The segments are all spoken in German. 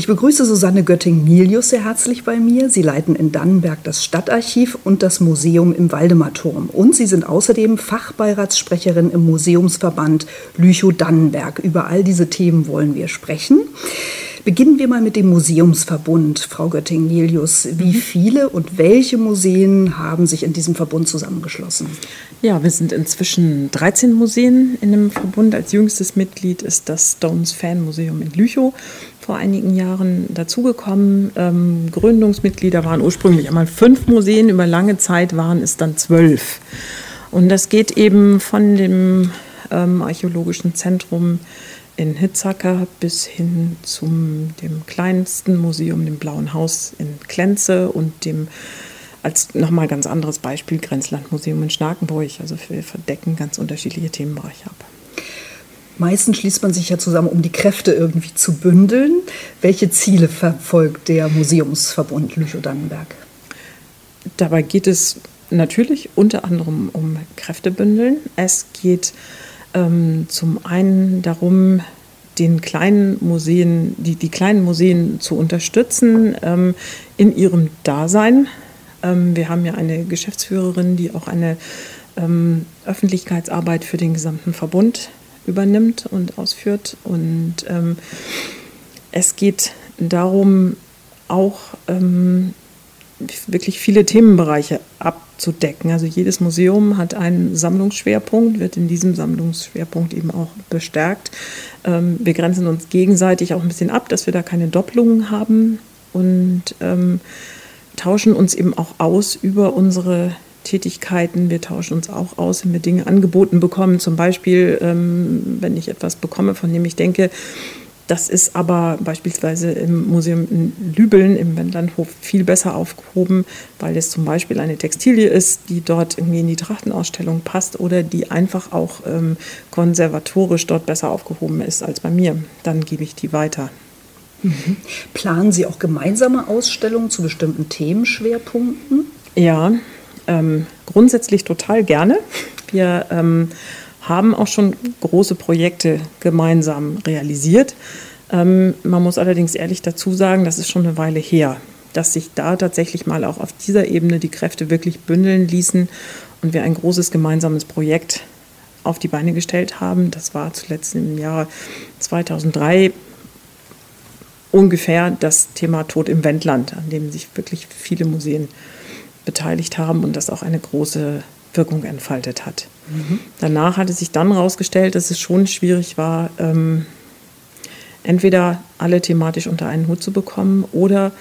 Ich begrüße Susanne Götting-Milius sehr herzlich bei mir. Sie leiten in Dannenberg das Stadtarchiv und das Museum im Waldemarturm. Und Sie sind außerdem Fachbeiratssprecherin im Museumsverband Lüchow-Dannenberg. Über all diese Themen wollen wir sprechen. Beginnen wir mal mit dem Museumsverbund, Frau Götting-Nelius. Wie mhm. viele und welche Museen haben sich in diesem Verbund zusammengeschlossen? Ja, wir sind inzwischen 13 Museen in dem Verbund. Als jüngstes Mitglied ist das Stones Fan Museum in Lüchow vor einigen Jahren dazugekommen. Ähm, Gründungsmitglieder waren ursprünglich einmal fünf Museen, über lange Zeit waren es dann zwölf. Und das geht eben von dem ähm, archäologischen Zentrum in Hitzacker bis hin zum dem kleinsten Museum, dem Blauen Haus in Klenze und dem als nochmal ganz anderes Beispiel Grenzlandmuseum in Schnakenburg. Also wir verdecken ganz unterschiedliche Themenbereiche ab. Meistens schließt man sich ja zusammen, um die Kräfte irgendwie zu bündeln. Welche Ziele verfolgt der Museumsverbund Lüchow-Dannenberg? Dabei geht es natürlich unter anderem um Kräftebündeln. Es geht ähm, zum einen darum, den kleinen Museen, die, die kleinen Museen zu unterstützen ähm, in ihrem Dasein. Ähm, wir haben ja eine Geschäftsführerin, die auch eine ähm, Öffentlichkeitsarbeit für den gesamten Verbund übernimmt und ausführt. Und ähm, es geht darum, auch ähm, wirklich viele Themenbereiche abzudecken. Also jedes Museum hat einen Sammlungsschwerpunkt, wird in diesem Sammlungsschwerpunkt eben auch bestärkt. Ähm, wir grenzen uns gegenseitig auch ein bisschen ab, dass wir da keine Doppelungen haben und ähm, tauschen uns eben auch aus über unsere Tätigkeiten. Wir tauschen uns auch aus, wenn wir Dinge angeboten bekommen. Zum Beispiel, ähm, wenn ich etwas bekomme, von dem ich denke, das ist aber beispielsweise im Museum in Lübeln im Wendlandhof viel besser aufgehoben, weil es zum Beispiel eine Textilie ist, die dort irgendwie in die Trachtenausstellung passt oder die einfach auch ähm, konservatorisch dort besser aufgehoben ist als bei mir. Dann gebe ich die weiter. Mhm. Planen Sie auch gemeinsame Ausstellungen zu bestimmten Themenschwerpunkten? Ja, ähm, grundsätzlich total gerne. Wir ähm, haben auch schon große Projekte gemeinsam realisiert. Ähm, man muss allerdings ehrlich dazu sagen, das ist schon eine Weile her, dass sich da tatsächlich mal auch auf dieser Ebene die Kräfte wirklich bündeln ließen und wir ein großes gemeinsames Projekt auf die Beine gestellt haben. Das war zuletzt im Jahr 2003 ungefähr das Thema Tod im Wendland, an dem sich wirklich viele Museen beteiligt haben und das auch eine große Wirkung entfaltet hat. Mhm. Danach hatte sich dann herausgestellt, dass es schon schwierig war, ähm, entweder alle thematisch unter einen Hut zu bekommen oder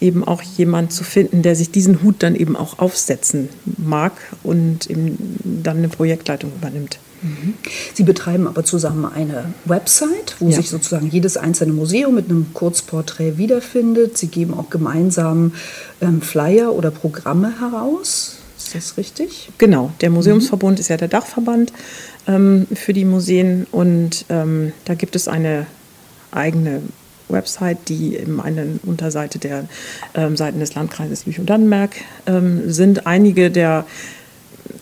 eben auch jemand zu finden, der sich diesen Hut dann eben auch aufsetzen mag und eben dann eine Projektleitung übernimmt. Mhm. Sie betreiben aber zusammen eine Website, wo ja. sich sozusagen jedes einzelne Museum mit einem Kurzporträt wiederfindet. Sie geben auch gemeinsam ähm, Flyer oder Programme heraus. Ist das richtig? Genau, der Museumsverbund mhm. ist ja der Dachverband ähm, für die Museen und ähm, da gibt es eine eigene Website, die eben eine Unterseite der ähm, Seiten des Landkreises Lüchow-Dannenberg ähm, sind. Einige der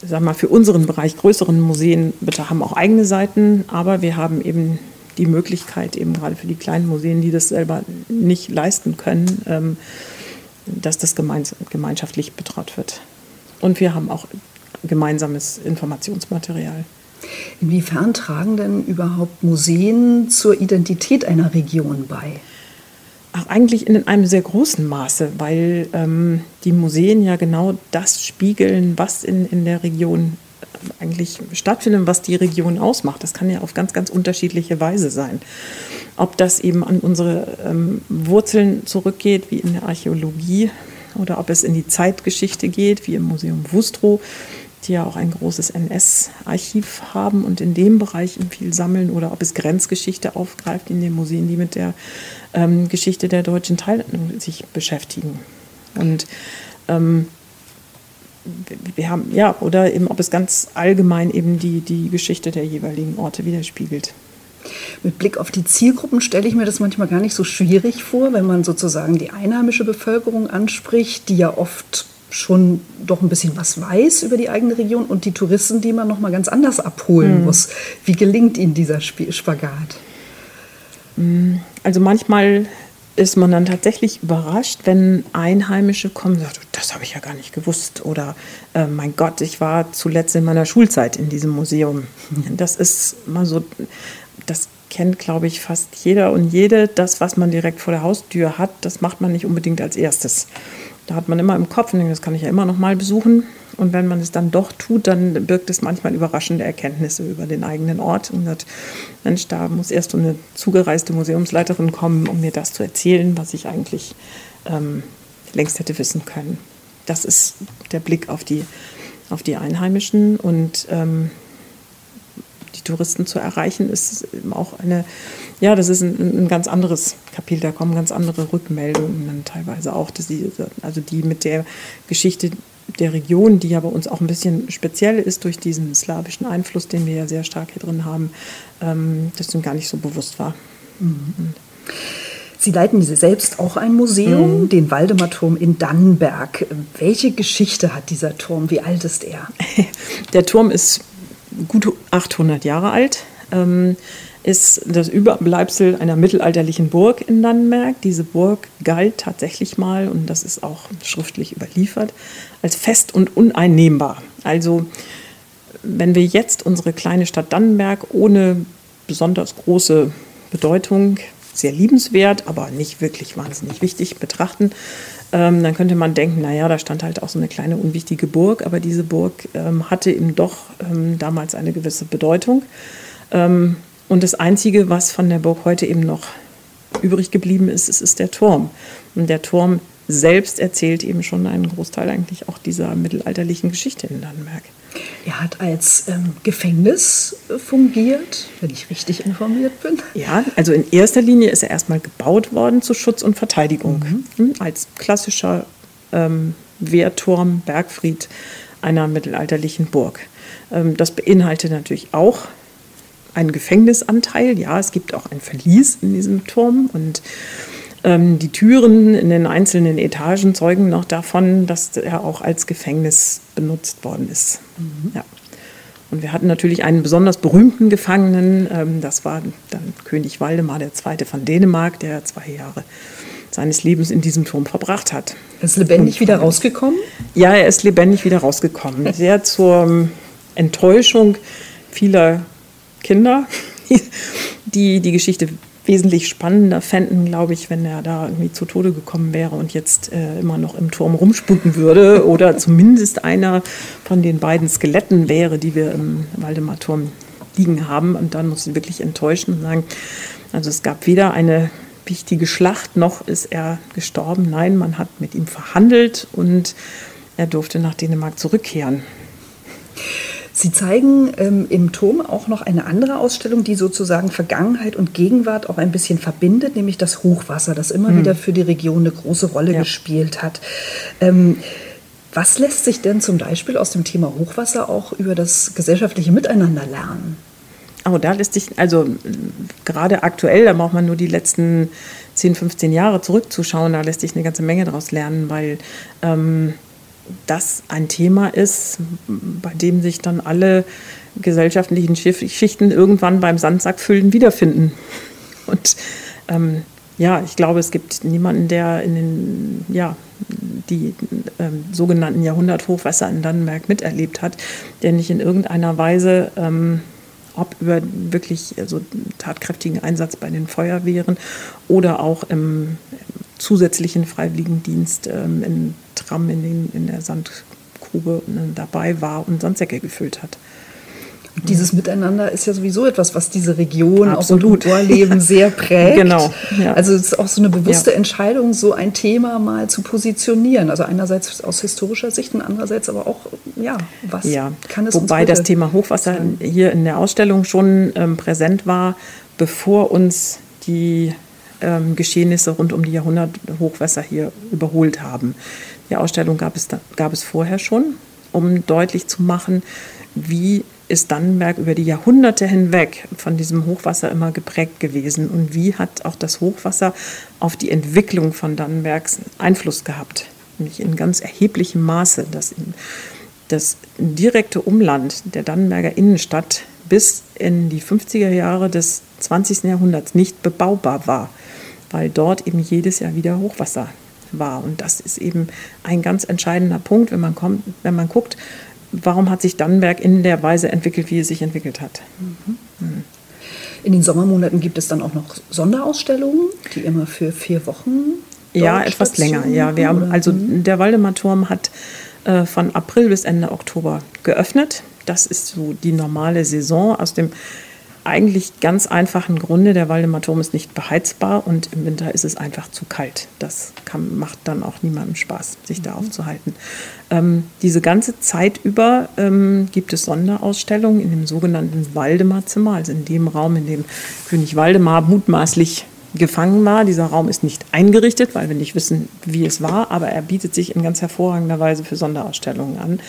sag mal, für unseren Bereich größeren Museen bitte haben auch eigene Seiten, aber wir haben eben die Möglichkeit, eben gerade für die kleinen Museen, die das selber nicht leisten können, ähm, dass das gemeinschaftlich betreut wird. Und wir haben auch gemeinsames Informationsmaterial. Inwiefern tragen denn überhaupt Museen zur Identität einer Region bei? Ach, eigentlich in einem sehr großen Maße, weil ähm, die Museen ja genau das spiegeln, was in, in der Region äh, eigentlich stattfindet, was die Region ausmacht. Das kann ja auf ganz, ganz unterschiedliche Weise sein. Ob das eben an unsere ähm, Wurzeln zurückgeht, wie in der Archäologie, oder ob es in die Zeitgeschichte geht, wie im Museum Wustrow, die ja auch ein großes NS-Archiv haben und in dem Bereich viel sammeln, oder ob es Grenzgeschichte aufgreift in den Museen, die mit der ähm, Geschichte der deutschen Teilung sich beschäftigen. Und ähm, wir haben, ja, oder eben, ob es ganz allgemein eben die, die Geschichte der jeweiligen Orte widerspiegelt. Mit Blick auf die Zielgruppen stelle ich mir das manchmal gar nicht so schwierig vor, wenn man sozusagen die einheimische Bevölkerung anspricht, die ja oft schon doch ein bisschen was weiß über die eigene Region und die Touristen, die man noch mal ganz anders abholen mhm. muss. Wie gelingt Ihnen dieser Spagat? Also manchmal ist man dann tatsächlich überrascht, wenn Einheimische kommen und sagen, das habe ich ja gar nicht gewusst. Oder äh, mein Gott, ich war zuletzt in meiner Schulzeit in diesem Museum. Das ist mal so, das kennt, glaube ich, fast jeder und jede. Das, was man direkt vor der Haustür hat, das macht man nicht unbedingt als erstes. Da hat man immer im Kopf, das kann ich ja immer noch mal besuchen. Und wenn man es dann doch tut, dann birgt es manchmal überraschende Erkenntnisse über den eigenen Ort. Und sagt, Mensch, da muss erst eine zugereiste Museumsleiterin kommen, um mir das zu erzählen, was ich eigentlich ähm, längst hätte wissen können. Das ist der Blick auf die, auf die Einheimischen. Und ähm, Touristen zu erreichen, ist eben auch eine, ja, das ist ein, ein, ganz anderes Kapitel. Da kommen ganz andere Rückmeldungen dann teilweise auch, dass die, also die mit der Geschichte der Region, die ja bei uns auch ein bisschen speziell ist durch diesen slawischen Einfluss, den wir ja sehr stark hier drin haben, ähm, das ihm gar nicht so bewusst war. Mhm. Sie leiten selbst auch ein Museum, mhm. den Waldemarturm in Dannenberg. Welche Geschichte hat dieser Turm? Wie alt ist er? Der Turm ist gut 800 Jahre alt. Ähm, ist das Überbleibsel einer mittelalterlichen Burg in Dannenberg. Diese Burg galt tatsächlich mal, und das ist auch schriftlich überliefert, als fest und uneinnehmbar. Also wenn wir jetzt unsere kleine Stadt Dannenberg ohne besonders große Bedeutung, sehr liebenswert, aber nicht wirklich wahnsinnig wichtig betrachten, ähm, dann könnte man denken, naja, da stand halt auch so eine kleine unwichtige Burg, aber diese Burg ähm, hatte eben doch ähm, damals eine gewisse Bedeutung. Ähm, und das Einzige, was von der Burg heute eben noch übrig geblieben ist, ist, ist der Turm. Und der Turm selbst erzählt eben schon einen Großteil eigentlich auch dieser mittelalterlichen Geschichte in Dannenberg. Er hat als ähm, Gefängnis fungiert, wenn ich richtig informiert bin. Ja, also in erster Linie ist er erstmal gebaut worden zu Schutz und Verteidigung. Mhm. Hm, als klassischer ähm, Wehrturm, Bergfried einer mittelalterlichen Burg. Ähm, das beinhaltet natürlich auch einen Gefängnisanteil. Ja, es gibt auch ein Verlies in diesem Turm und die Türen in den einzelnen Etagen zeugen noch davon, dass er auch als Gefängnis benutzt worden ist. Mhm. Ja. Und wir hatten natürlich einen besonders berühmten Gefangenen, ähm, das war dann König Waldemar II. von Dänemark, der zwei Jahre seines Lebens in diesem Turm verbracht hat. Er ist lebendig Und, wieder rausgekommen? Ja, er ist lebendig wieder rausgekommen. Sehr zur Enttäuschung vieler Kinder, die die Geschichte wesentlich spannender fänden, glaube ich, wenn er da irgendwie zu Tode gekommen wäre und jetzt äh, immer noch im Turm rumsputen würde oder zumindest einer von den beiden Skeletten wäre, die wir im Waldemar-Turm liegen haben. Und dann muss ich wirklich enttäuschen und sagen, also es gab weder eine wichtige Schlacht, noch ist er gestorben. Nein, man hat mit ihm verhandelt und er durfte nach Dänemark zurückkehren. Sie zeigen ähm, im Turm auch noch eine andere Ausstellung, die sozusagen Vergangenheit und Gegenwart auch ein bisschen verbindet, nämlich das Hochwasser, das immer mhm. wieder für die Region eine große Rolle ja. gespielt hat. Ähm, was lässt sich denn zum Beispiel aus dem Thema Hochwasser auch über das gesellschaftliche Miteinander lernen? Oh, da lässt sich, also gerade aktuell, da braucht man nur die letzten 10, 15 Jahre zurückzuschauen, da lässt sich eine ganze Menge daraus lernen, weil ähm, das ein Thema ist, bei dem sich dann alle gesellschaftlichen Schichten irgendwann beim Sandsackfüllen wiederfinden. Und ähm, ja, ich glaube, es gibt niemanden, der in den, ja, die ähm, sogenannten Jahrhunderthochwässer in Dannenberg miterlebt hat, der nicht in irgendeiner Weise, ähm, ob über wirklich also, tatkräftigen Einsatz bei den Feuerwehren oder auch im, zusätzlichen Freiwilligendienst ähm, in Tram in, den, in der Sandgrube dabei war und Sandsäcke gefüllt hat. Dieses Miteinander ist ja sowieso etwas, was diese Region Absolut. auch im Vorleben sehr prägt. Genau. Ja. Also es ist auch so eine bewusste ja. Entscheidung, so ein Thema mal zu positionieren. Also einerseits aus historischer Sicht und andererseits aber auch, ja, was ja. kann es Wobei das Thema Hochwasser hier in der Ausstellung schon ähm, präsent war, bevor uns die ähm, Geschehnisse rund um die Jahrhunderthochwässer hier überholt haben. Die Ausstellung gab es, da, gab es vorher schon. um deutlich zu machen, wie ist Dannenberg über die Jahrhunderte hinweg von diesem Hochwasser immer geprägt gewesen und wie hat auch das Hochwasser auf die Entwicklung von Dannenbergs Einfluss gehabt, nämlich in ganz erheblichem Maße, dass das direkte Umland der Dannenberger Innenstadt bis in die 50er Jahre des 20. Jahrhunderts nicht bebaubar war, weil dort eben jedes Jahr wieder Hochwasser war. Und das ist eben ein ganz entscheidender Punkt, wenn man, kommt, wenn man guckt, warum hat sich Dannenberg in der Weise entwickelt, wie es sich entwickelt hat. Mhm. In den Sommermonaten gibt es dann auch noch Sonderausstellungen, die immer für vier Wochen. Ja, etwas länger. Ja, wir haben, also mhm. der Waldemar-Turm hat äh, von April bis Ende Oktober geöffnet. Das ist so die normale Saison aus dem eigentlich ganz einfachen Grunde, der Waldemar-Turm ist nicht beheizbar und im Winter ist es einfach zu kalt. Das kann, macht dann auch niemandem Spaß, sich da mhm. aufzuhalten. Ähm, diese ganze Zeit über ähm, gibt es Sonderausstellungen in dem sogenannten Waldemar-Zimmer, also in dem Raum, in dem König Waldemar mutmaßlich gefangen war. Dieser Raum ist nicht eingerichtet, weil wir nicht wissen, wie es war, aber er bietet sich in ganz hervorragender Weise für Sonderausstellungen an.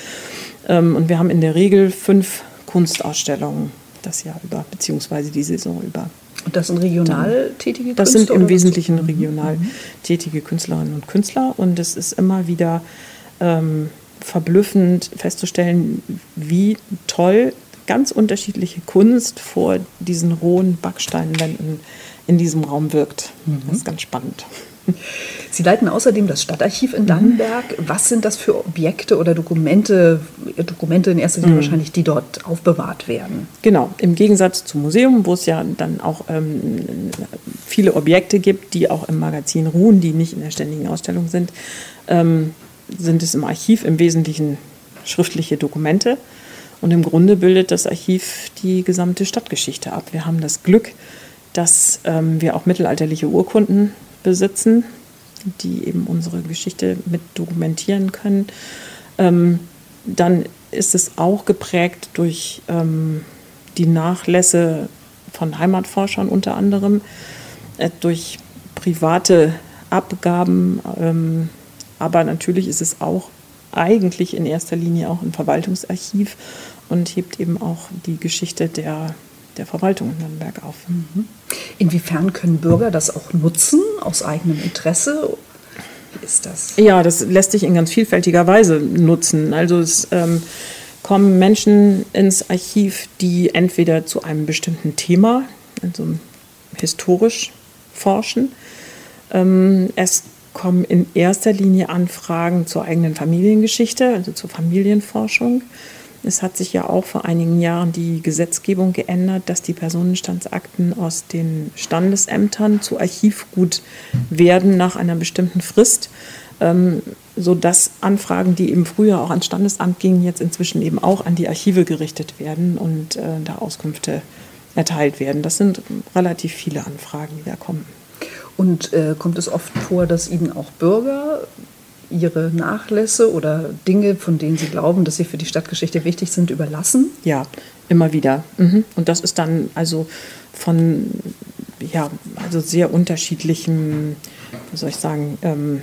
Ähm, und wir haben in der Regel fünf Kunstausstellungen das Jahr über, beziehungsweise die Saison über. Und das sind regional tätige Künstler? Das sind im Wesentlichen regional mhm. tätige Künstlerinnen und Künstler. Und es ist immer wieder ähm, verblüffend festzustellen, wie toll ganz unterschiedliche Kunst vor diesen rohen Backsteinwänden in diesem Raum wirkt. Mhm. Das ist ganz spannend. Sie leiten außerdem das Stadtarchiv in Dannenberg. Mhm. Was sind das für Objekte oder Dokumente, Dokumente in erster Linie mhm. wahrscheinlich, die dort aufbewahrt werden? Genau, im Gegensatz zum Museum, wo es ja dann auch ähm, viele Objekte gibt, die auch im Magazin ruhen, die nicht in der ständigen Ausstellung sind, ähm, sind es im Archiv im Wesentlichen schriftliche Dokumente. Und im Grunde bildet das Archiv die gesamte Stadtgeschichte ab. Wir haben das Glück, dass ähm, wir auch mittelalterliche Urkunden besitzen, die eben unsere Geschichte mit dokumentieren können. Ähm, dann ist es auch geprägt durch ähm, die Nachlässe von Heimatforschern unter anderem, äh, durch private Abgaben, ähm, aber natürlich ist es auch eigentlich in erster Linie auch ein Verwaltungsarchiv und hebt eben auch die Geschichte der der Verwaltung in Nürnberg auf. Mhm. Inwiefern können Bürger das auch nutzen aus eigenem Interesse? Wie ist das? Ja, das lässt sich in ganz vielfältiger Weise nutzen. Also es ähm, kommen Menschen ins Archiv, die entweder zu einem bestimmten Thema, also historisch forschen. Ähm, es kommen in erster Linie Anfragen zur eigenen Familiengeschichte, also zur Familienforschung. Es hat sich ja auch vor einigen Jahren die Gesetzgebung geändert, dass die Personenstandsakten aus den Standesämtern zu Archivgut werden nach einer bestimmten Frist, ähm, sodass Anfragen, die eben früher auch ans Standesamt gingen, jetzt inzwischen eben auch an die Archive gerichtet werden und äh, da Auskünfte erteilt werden. Das sind relativ viele Anfragen, die da kommen. Und äh, kommt es oft vor, dass Ihnen auch Bürger ihre Nachlässe oder Dinge, von denen sie glauben, dass sie für die Stadtgeschichte wichtig sind, überlassen? Ja, immer wieder. Mhm. Und das ist dann also von ja, also sehr unterschiedlichen, wie soll ich sagen, ähm,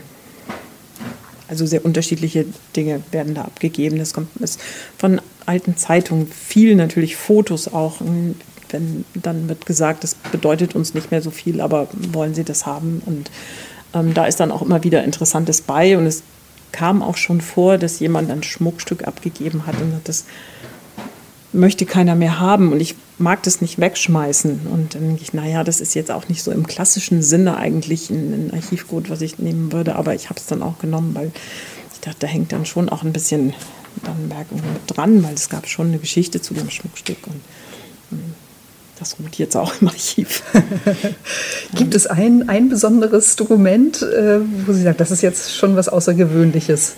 also sehr unterschiedliche Dinge werden da abgegeben. Das kommt ist von alten Zeitungen, viel natürlich Fotos auch. Wenn dann wird gesagt, das bedeutet uns nicht mehr so viel, aber wollen Sie das haben? Und ähm, da ist dann auch immer wieder Interessantes bei und es kam auch schon vor, dass jemand ein Schmuckstück abgegeben hat und das möchte keiner mehr haben und ich mag das nicht wegschmeißen. Und dann denke ich, naja, das ist jetzt auch nicht so im klassischen Sinne eigentlich ein, ein Archivgut, was ich nehmen würde, aber ich habe es dann auch genommen, weil ich dachte, da hängt dann schon auch ein bisschen dann mit dran, weil es gab schon eine Geschichte zu dem Schmuckstück und das ruht jetzt auch im Archiv. Gibt es ein, ein besonderes Dokument, äh, wo Sie sagen, das ist jetzt schon was Außergewöhnliches?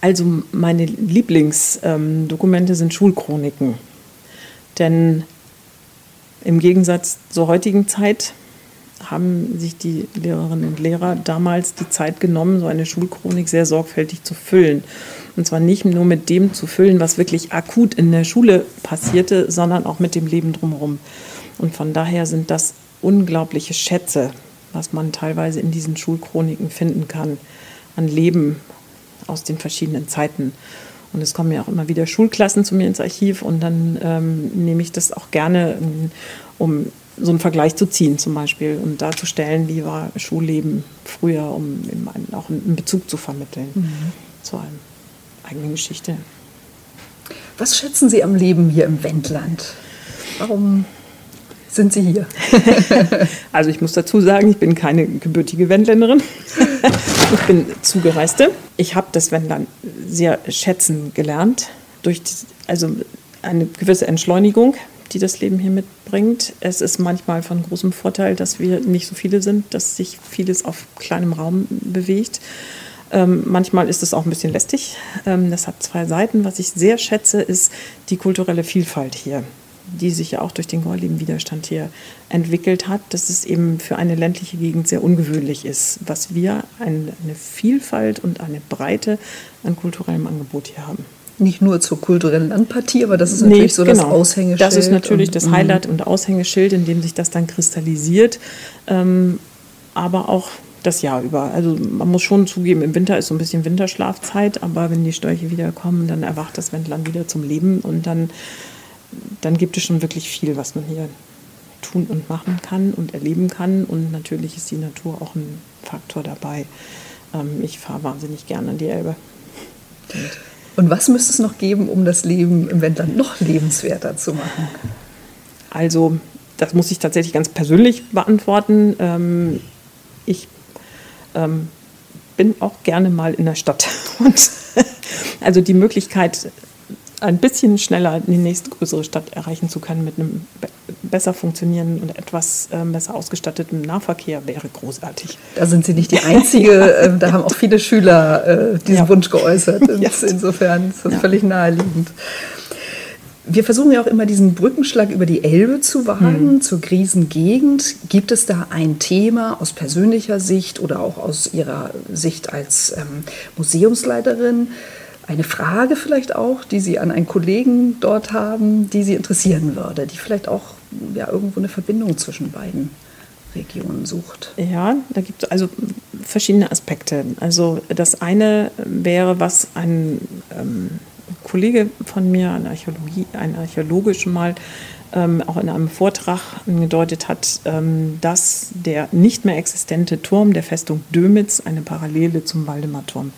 Also meine Lieblingsdokumente ähm, sind Schulchroniken. Denn im Gegensatz zur heutigen Zeit haben sich die Lehrerinnen und Lehrer damals die Zeit genommen, so eine Schulchronik sehr sorgfältig zu füllen. Und zwar nicht nur mit dem zu füllen, was wirklich akut in der Schule passierte, sondern auch mit dem Leben drumherum. Und von daher sind das unglaubliche Schätze, was man teilweise in diesen Schulchroniken finden kann, an Leben, aus den verschiedenen Zeiten. Und es kommen ja auch immer wieder Schulklassen zu mir ins Archiv und dann ähm, nehme ich das auch gerne, um so einen Vergleich zu ziehen zum Beispiel und darzustellen, wie war Schulleben früher, um auch einen Bezug zu vermitteln mhm. zu einer eigenen Geschichte. Was schätzen Sie am Leben hier im Wendland? Warum sind Sie hier? also ich muss dazu sagen, ich bin keine gebürtige Wendländerin. ich bin Zugereiste. Ich habe das Wendland sehr schätzen gelernt durch also eine gewisse Entschleunigung, die das Leben hier mitbringt. Es ist manchmal von großem Vorteil, dass wir nicht so viele sind, dass sich vieles auf kleinem Raum bewegt. Ähm, manchmal ist es auch ein bisschen lästig. Ähm, das hat zwei Seiten. Was ich sehr schätze, ist die kulturelle Vielfalt hier die sich ja auch durch den gorlieben Widerstand hier entwickelt hat, dass es eben für eine ländliche Gegend sehr ungewöhnlich ist, was wir eine Vielfalt und eine Breite an kulturellem Angebot hier haben. Nicht nur zur kulturellen Landpartie, aber das ist natürlich nee, so genau. das Aushängeschild. Das ist natürlich und, das mhm. Highlight und Aushängeschild, in dem sich das dann kristallisiert. Ähm, aber auch das Jahr über. Also man muss schon zugeben, im Winter ist so ein bisschen Winterschlafzeit, aber wenn die Störche wiederkommen, dann erwacht das Wendland wieder zum Leben und dann dann gibt es schon wirklich viel, was man hier tun und machen kann und erleben kann. Und natürlich ist die Natur auch ein Faktor dabei. Ähm, ich fahre wahnsinnig gerne an die Elbe. Und, und was müsste es noch geben, um das Leben im Wendland noch lebenswerter zu machen? Also, das muss ich tatsächlich ganz persönlich beantworten. Ähm, ich ähm, bin auch gerne mal in der Stadt. Und also die Möglichkeit, ein bisschen schneller die nächste größere Stadt erreichen zu können mit einem besser funktionierenden und etwas äh, besser ausgestatteten Nahverkehr wäre großartig. Da sind Sie nicht die Einzige, äh, da haben auch viele Schüler äh, diesen ja. Wunsch geäußert. Insofern ist das ja. völlig naheliegend. Wir versuchen ja auch immer diesen Brückenschlag über die Elbe zu wagen, mhm. zur Krisengegend. Gibt es da ein Thema aus persönlicher Sicht oder auch aus Ihrer Sicht als ähm, Museumsleiterin, eine Frage vielleicht auch, die Sie an einen Kollegen dort haben, die Sie interessieren würde, die vielleicht auch ja, irgendwo eine Verbindung zwischen beiden Regionen sucht? Ja, da gibt es also verschiedene Aspekte. Also das eine wäre, was ein ähm, Kollege von mir, ein, Archäologie, ein Archäologe schon mal ähm, auch in einem Vortrag gedeutet hat, ähm, dass der nicht mehr existente Turm der Festung Dömitz eine Parallele zum Waldemar-Turm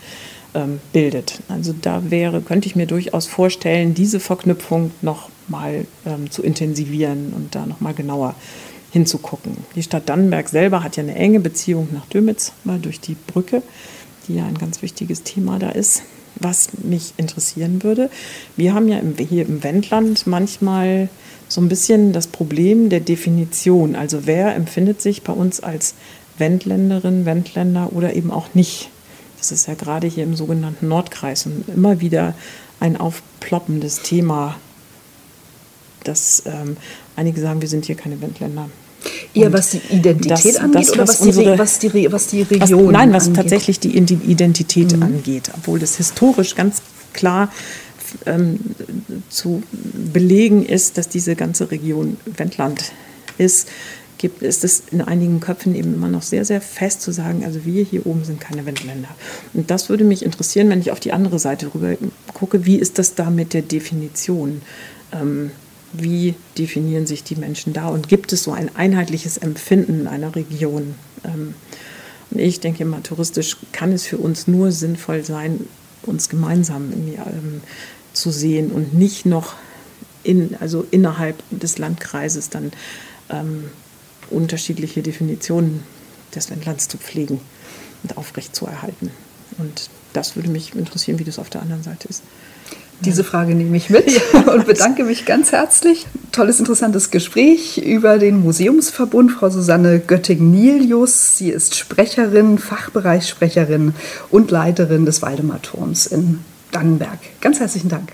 ähm, bildet. Also da wäre, könnte ich mir durchaus vorstellen, diese Verknüpfung noch mal ähm, zu intensivieren und da noch mal genauer hinzugucken. Die Stadt Dannenberg selber hat ja eine enge Beziehung nach Dömitz, mal durch die Brücke, die ja ein ganz wichtiges Thema da ist. Was mich interessieren würde, wir haben ja im, hier im Wendland manchmal so ein bisschen das Problem der Definition. Also wer empfindet sich bei uns als Wendländerin, Wendländer oder eben auch nicht? Das ist ja gerade hier im sogenannten Nordkreis und immer wieder ein aufploppendes Thema, dass ähm, einige sagen, wir sind hier keine Wendländer. Eher was die Identität das, angeht das, oder was, unsere, die, was, die, was die Region was, Nein, was angeht. tatsächlich die Identität mhm. angeht, obwohl das historisch ganz klar ähm, zu belegen ist, dass diese ganze Region Wendland ist gibt, ist es in einigen Köpfen eben immer noch sehr, sehr fest zu sagen, also wir hier oben sind keine Wendländer. Und das würde mich interessieren, wenn ich auf die andere Seite rüber gucke, wie ist das da mit der Definition? Ähm, wie definieren sich die Menschen da? Und gibt es so ein einheitliches Empfinden einer Region? Ähm, und ich denke immer, touristisch kann es für uns nur sinnvoll sein, uns gemeinsam ähm, zu sehen und nicht noch in, also innerhalb des Landkreises dann ähm, unterschiedliche Definitionen des Wendlands zu pflegen und aufrechtzuerhalten. Und das würde mich interessieren, wie das auf der anderen Seite ist. Diese Frage nehme ich mit und bedanke mich ganz herzlich. Tolles, interessantes Gespräch über den Museumsverbund. Frau Susanne Götting-Nilius, sie ist Sprecherin, Fachbereichssprecherin und Leiterin des Waldemar-Turms in Dannenberg. Ganz herzlichen Dank.